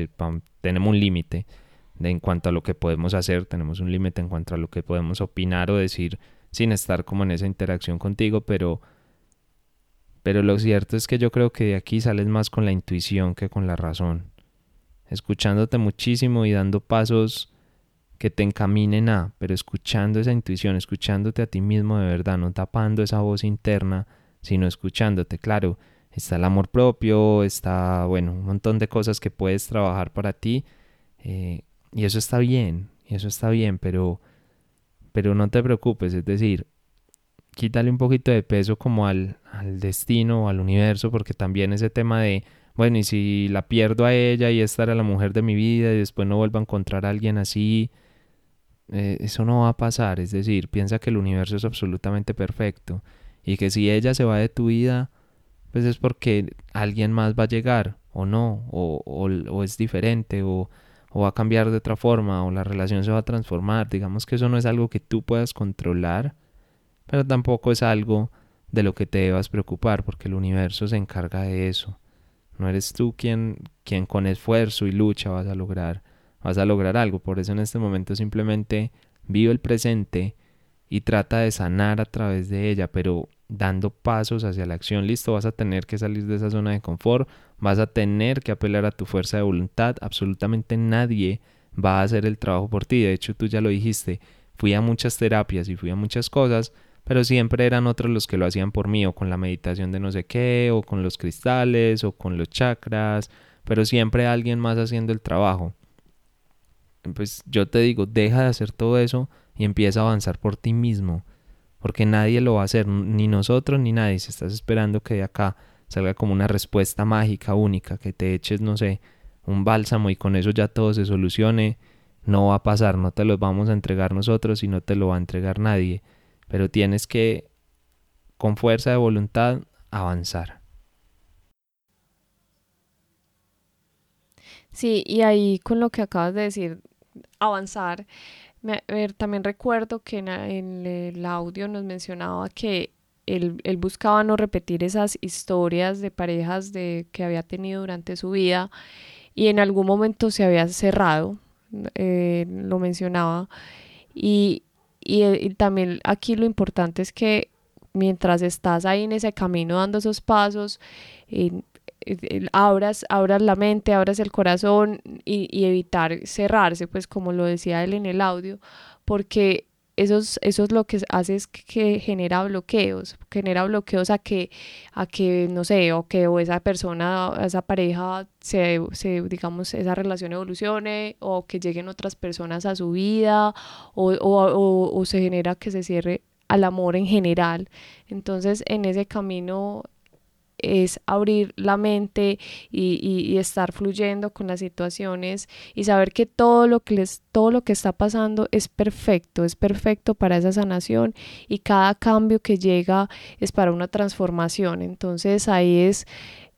tenemos un límite en cuanto a lo que podemos hacer, tenemos un límite en cuanto a lo que podemos opinar o decir sin estar como en esa interacción contigo, pero, pero lo cierto es que yo creo que de aquí sales más con la intuición que con la razón, escuchándote muchísimo y dando pasos que te encaminen a, pero escuchando esa intuición, escuchándote a ti mismo de verdad, no tapando esa voz interna sino escuchándote. Claro, está el amor propio, está, bueno, un montón de cosas que puedes trabajar para ti. Eh, y eso está bien, y eso está bien, pero, pero no te preocupes, es decir, quítale un poquito de peso como al, al destino o al universo, porque también ese tema de, bueno, y si la pierdo a ella y esta era la mujer de mi vida y después no vuelvo a encontrar a alguien así, eh, eso no va a pasar, es decir, piensa que el universo es absolutamente perfecto y que si ella se va de tu vida, pues es porque alguien más va a llegar o no, o, o, es diferente, o, o, va a cambiar de otra forma, o la relación se va a transformar. Digamos que eso no es algo que tú puedas controlar, pero tampoco es algo de lo que te debas preocupar, porque el universo se encarga de eso. No eres tú quien, quien con esfuerzo y lucha vas a lograr, vas a lograr algo. Por eso en este momento simplemente vive el presente y trata de sanar a través de ella, pero dando pasos hacia la acción. Listo, vas a tener que salir de esa zona de confort, vas a tener que apelar a tu fuerza de voluntad. Absolutamente nadie va a hacer el trabajo por ti. De hecho, tú ya lo dijiste, fui a muchas terapias y fui a muchas cosas, pero siempre eran otros los que lo hacían por mí, o con la meditación de no sé qué, o con los cristales, o con los chakras, pero siempre alguien más haciendo el trabajo. Pues yo te digo, deja de hacer todo eso y empieza a avanzar por ti mismo porque nadie lo va a hacer, ni nosotros ni nadie. Si estás esperando que de acá salga como una respuesta mágica, única, que te eches, no sé, un bálsamo y con eso ya todo se solucione, no va a pasar, no te lo vamos a entregar nosotros y no te lo va a entregar nadie. Pero tienes que, con fuerza de voluntad, avanzar. Sí, y ahí con lo que acabas de decir, avanzar, también recuerdo que en, el audio nos mencionaba que él, buscaba no repetir esas historias de parejas de, que había tenido durante su vida y en algún momento se había cerrado, eh, lo mencionaba. Y, y, también aquí lo importante es que mientras estás ahí en ese camino dando esos pasos, abras, abras la mente, abras el corazón y, evitar cerrarse, pues como lo decía él en el audio, porque eso es, eso es lo que hace es que genera bloqueos, genera bloqueos a que, a que no sé, o que o esa persona, esa pareja, se, se, digamos, esa relación evolucione, o que lleguen otras personas a su vida, o, o, o se genera que se cierre al amor en general. Entonces, en ese camino es abrir la mente y, estar fluyendo con las situaciones y saber que todo lo que les todo lo que está pasando es perfecto, es perfecto para esa sanación y cada cambio que llega es para una transformación. Entonces ahí es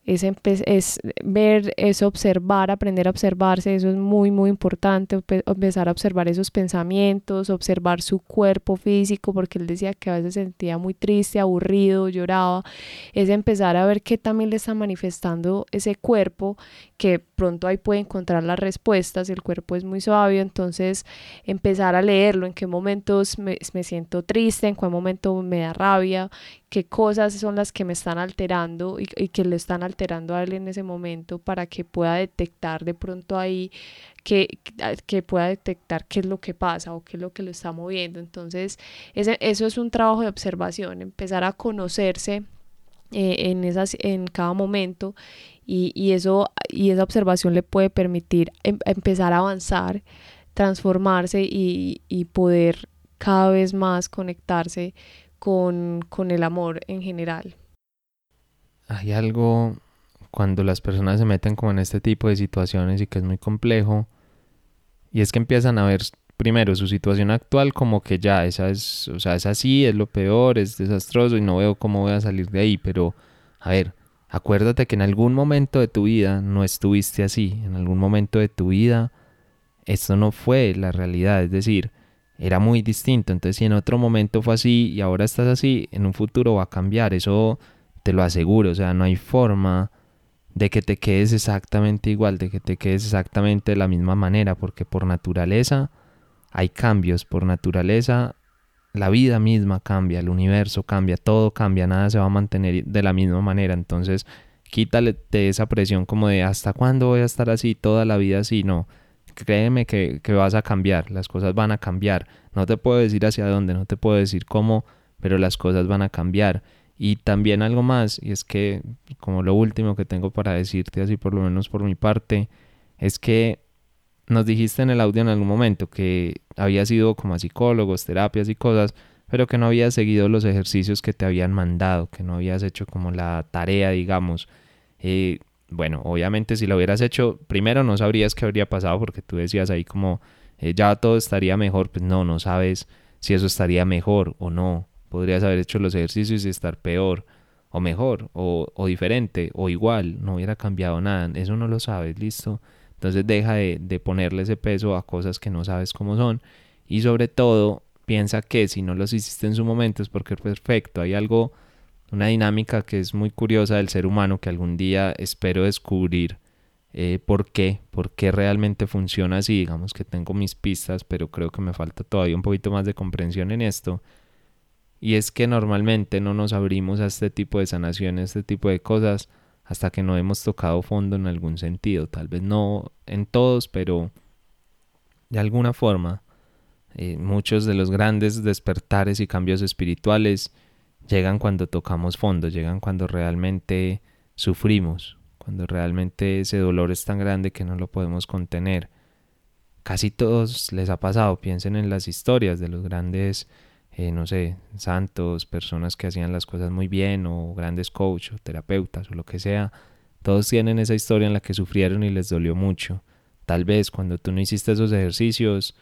es, es, ver, es observar, aprender a observarse, eso es muy, muy importante, empezar a observar esos pensamientos, observar su cuerpo físico, porque él decía que a veces se sentía muy triste, aburrido, lloraba, es empezar a ver qué también le está manifestando ese cuerpo, que pronto ahí puede encontrar las respuestas, el cuerpo es muy suave, entonces empezar a leerlo, en qué momentos me, siento triste, en qué momento me da rabia, qué cosas son las que me están alterando y, que le están alterando a él en ese momento para que pueda detectar de pronto ahí que, que pueda detectar qué es lo que pasa o qué es lo que lo está moviendo. Entonces, eso es un trabajo de observación, empezar a conocerse eh, en, esas, en cada momento y, y, eso, y esa observación le puede permitir em, empezar a avanzar, transformarse y, y poder cada vez más conectarse con, con el amor en general. Hay algo cuando las personas se meten como en este tipo de situaciones y que es muy complejo, Y es que empiezan a ver primero su situación actual como que ya esa es, o sea, es así, es lo peor, es desastroso y no veo cómo voy a salir de ahí, pero a ver, acuérdate que en algún momento de tu vida no estuviste así, en algún momento de tu vida esto no fue la realidad, es decir, era muy distinto, entonces si en otro momento fue así y ahora estás así, en un futuro va a cambiar, eso te lo aseguro, o sea, no hay forma de que te quedes exactamente igual, de que te quedes exactamente de la misma manera, porque por naturaleza hay cambios, por naturaleza la vida misma cambia, el universo cambia, todo cambia, nada se va a mantener de la misma manera, entonces quítale de esa presión como de hasta cuándo voy a estar así, toda la vida así, no, créeme que, que vas a cambiar, las cosas van a cambiar, no te puedo decir hacia dónde, no te puedo decir cómo, pero las cosas van a cambiar. Y también algo más, y es que como lo último que tengo para decirte, así por lo menos por mi parte, es que nos dijiste en el audio en algún momento que habías ido como a psicólogos, terapias y cosas, pero que no habías seguido los ejercicios que te habían mandado, que no habías hecho como la tarea, digamos. Eh, bueno, obviamente si lo hubieras hecho, primero no sabrías qué habría pasado porque tú decías ahí como eh, ya todo estaría mejor, pues no, no sabes si eso estaría mejor o no. Podrías haber hecho los ejercicios y estar peor, o mejor, o, o diferente, o igual, no hubiera cambiado nada. Eso no lo sabes, listo. Entonces deja de, de ponerle ese peso a cosas que no sabes cómo son. Y sobre todo, piensa que si no los hiciste en su momento es porque perfecto. Hay algo, una dinámica que es muy curiosa del ser humano que algún día espero descubrir eh, por qué, por qué realmente funciona así. Digamos que tengo mis pistas, pero creo que me falta todavía un poquito más de comprensión en esto. Y es que normalmente no nos abrimos a este tipo de sanaciones, este tipo de cosas, hasta que no hemos tocado fondo en algún sentido. Tal vez no en todos, pero de alguna forma. Eh, muchos de los grandes despertares y cambios espirituales llegan cuando tocamos fondo, llegan cuando realmente sufrimos, cuando realmente ese dolor es tan grande que no lo podemos contener. Casi todos les ha pasado, piensen en las historias de los grandes eh, no sé, santos, personas que hacían las cosas muy bien o grandes coaches o terapeutas o lo que sea, todos tienen esa historia en la que sufrieron y les dolió mucho. Tal vez cuando tú no hiciste esos ejercicios,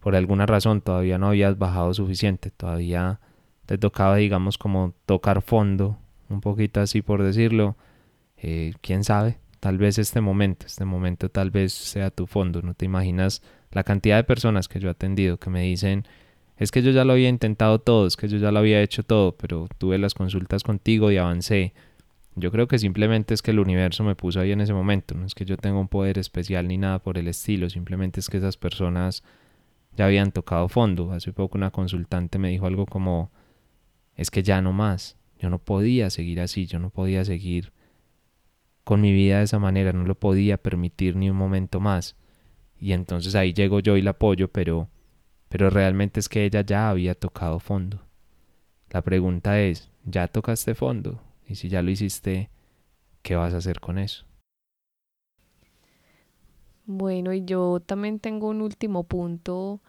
por alguna razón todavía no habías bajado suficiente, todavía te tocaba, digamos, como tocar fondo, un poquito así por decirlo. Eh, ¿Quién sabe? Tal vez este momento, este momento tal vez sea tu fondo. No te imaginas la cantidad de personas que yo he atendido que me dicen, es que yo ya lo había intentado todo, es que yo ya lo había hecho todo, pero tuve las consultas contigo y avancé. Yo creo que simplemente es que el universo me puso ahí en ese momento, no es que yo tenga un poder especial ni nada por el estilo, simplemente es que esas personas ya habían tocado fondo. Hace poco una consultante me dijo algo como, es que ya no más, yo no podía seguir así, yo no podía seguir con mi vida de esa manera, no lo podía permitir ni un momento más. Y entonces ahí llego yo y la apoyo, pero pero realmente es que ella ya había tocado fondo. La pregunta es, ¿ya tocaste fondo? Y si ya lo hiciste, ¿qué vas a hacer con eso? Bueno, y yo también tengo un último punto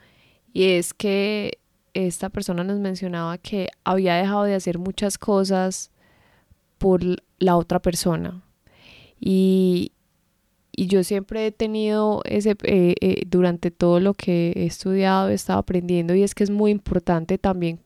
y es que esta persona nos mencionaba que había dejado de hacer muchas cosas por la otra persona. Y, y yo siempre he tenido ese, eh, eh, durante todo lo que he estudiado, he estado aprendiendo y es que es muy importante también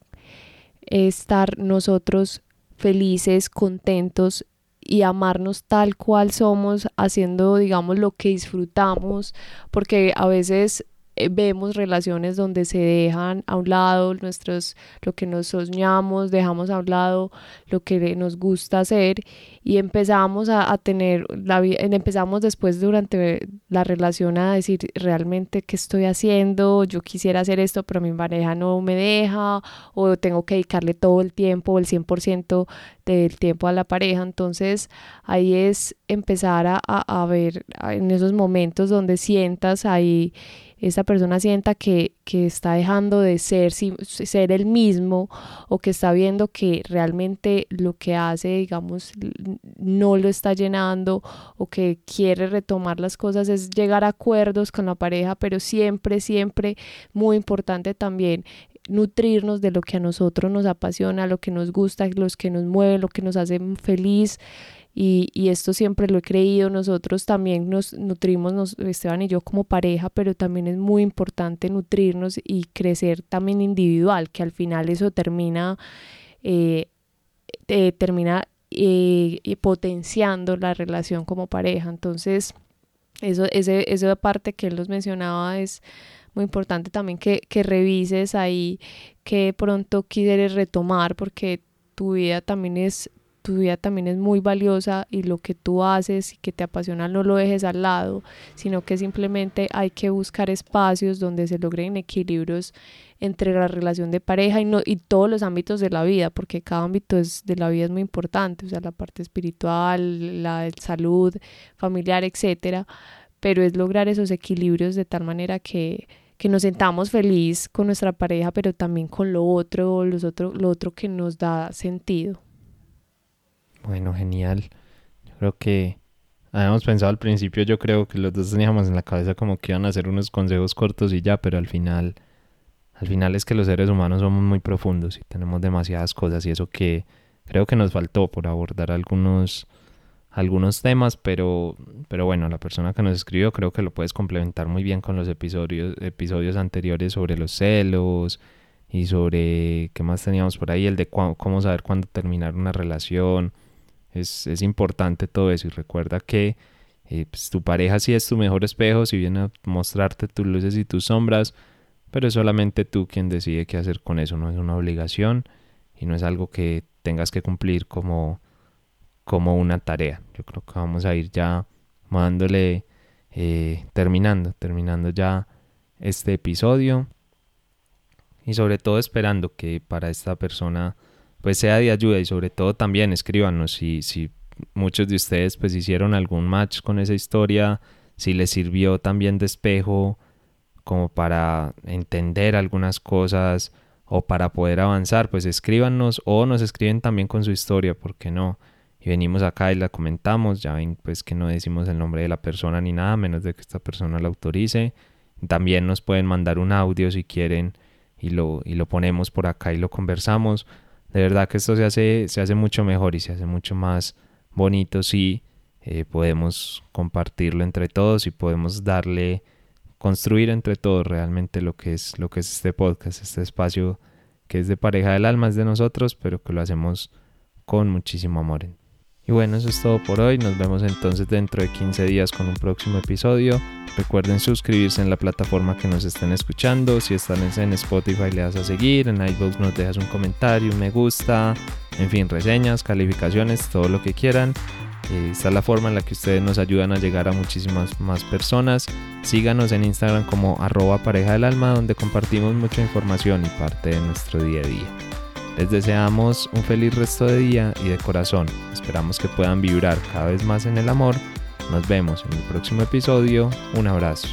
estar nosotros felices, contentos y amarnos tal cual somos, haciendo, digamos, lo que disfrutamos, porque a veces vemos relaciones donde se dejan a un lado nuestros lo que nos soñamos, dejamos a un lado lo que nos gusta hacer y empezamos a, tener la empezamos después durante la relación a decir realmente qué estoy haciendo, yo quisiera hacer esto, pero mi pareja no me deja o tengo que dedicarle todo el tiempo, el 100% del tiempo a la pareja, entonces ahí es empezar a, a ver en esos momentos donde sientas ahí esta persona sienta que, que está dejando de ser, ser el mismo o que está viendo que realmente lo que hace, digamos, no lo está llenando o que quiere retomar las cosas, es llegar a acuerdos con la pareja, pero siempre, siempre muy importante también nutrirnos de lo que a nosotros nos apasiona, lo que nos gusta, los que nos mueve, lo que nos hace feliz Y, y, esto siempre lo he creído, nosotros también nos nutrimos, Esteban y yo como pareja, pero también es muy importante nutrirnos y crecer también individual, que al final eso termina, eh, eh, termina eh, potenciando la relación como pareja. Entonces, eso, ese, esa parte que él nos mencionaba es muy importante también que, que revises ahí que pronto quieres retomar porque tu vida también es tu vida también es muy valiosa y lo que tú haces y que te apasiona no lo dejes al lado, sino que simplemente hay que buscar espacios donde se logren equilibrios entre la relación de pareja y, no, y todos los ámbitos de la vida, porque cada ámbito es, de la vida es muy importante, o sea, la parte espiritual, la salud, familiar, etcétera, pero es lograr esos equilibrios de tal manera que, que nos sentamos feliz con nuestra pareja, pero también con lo otro, los otro, lo otro que nos da sentido. Bueno, genial. Yo creo que habíamos pensado al principio, yo creo que los dos teníamos en la cabeza como que iban a hacer unos consejos cortos y ya, pero al final, al final es que los seres humanos somos muy profundos y tenemos demasiadas cosas y eso que creo que nos faltó por abordar algunos algunos temas, pero, pero bueno, la persona que nos escribió creo que lo puedes complementar muy bien con los episodios, episodios anteriores sobre los celos y sobre qué más teníamos por ahí, el de cómo saber cuándo terminar una relación, es, es importante todo eso y recuerda que eh, pues, tu pareja sí es tu mejor espejo, si viene a mostrarte tus luces y tus sombras, pero es solamente tú quien decide qué hacer con eso, no es una obligación y no es algo que tengas que cumplir como, como una tarea. Yo creo que vamos a ir ya dándole, eh, terminando, terminando ya este episodio y sobre todo esperando que para esta persona pues sea de ayuda y sobre todo también escríbanos si, si muchos de ustedes pues hicieron algún match con esa historia, si les sirvió también de espejo como para entender algunas cosas o para poder avanzar, pues escríbanos o nos escriben también con su historia, ¿por qué no? Y venimos acá y la comentamos, ya ven pues que no decimos el nombre de la persona ni nada, menos de que esta persona la autorice. También nos pueden mandar un audio si quieren y lo, y lo ponemos por acá y lo conversamos de verdad que esto se hace, se hace mucho mejor y se hace mucho más bonito si eh, podemos compartirlo entre todos y podemos darle, construir entre todos realmente lo que es, lo que es este podcast, este espacio que es de pareja del alma, es de nosotros, pero que lo hacemos con muchísimo amor. Y bueno, eso es todo por hoy. Nos vemos entonces dentro de 15 días con un próximo episodio. Recuerden suscribirse en la plataforma que nos estén escuchando. Si están en Spotify le das a seguir. En iVoox nos dejas un comentario, un me gusta. En fin, reseñas, calificaciones, todo lo que quieran. Eh, esta es la forma en la que ustedes nos ayudan a llegar a muchísimas más personas. Síganos en Instagram como arroba pareja del alma donde compartimos mucha información y parte de nuestro día a día. Les deseamos un feliz resto de día y de corazón. Esperamos que puedan vibrar cada vez más en el amor. Nos vemos en el próximo episodio. Un abrazo.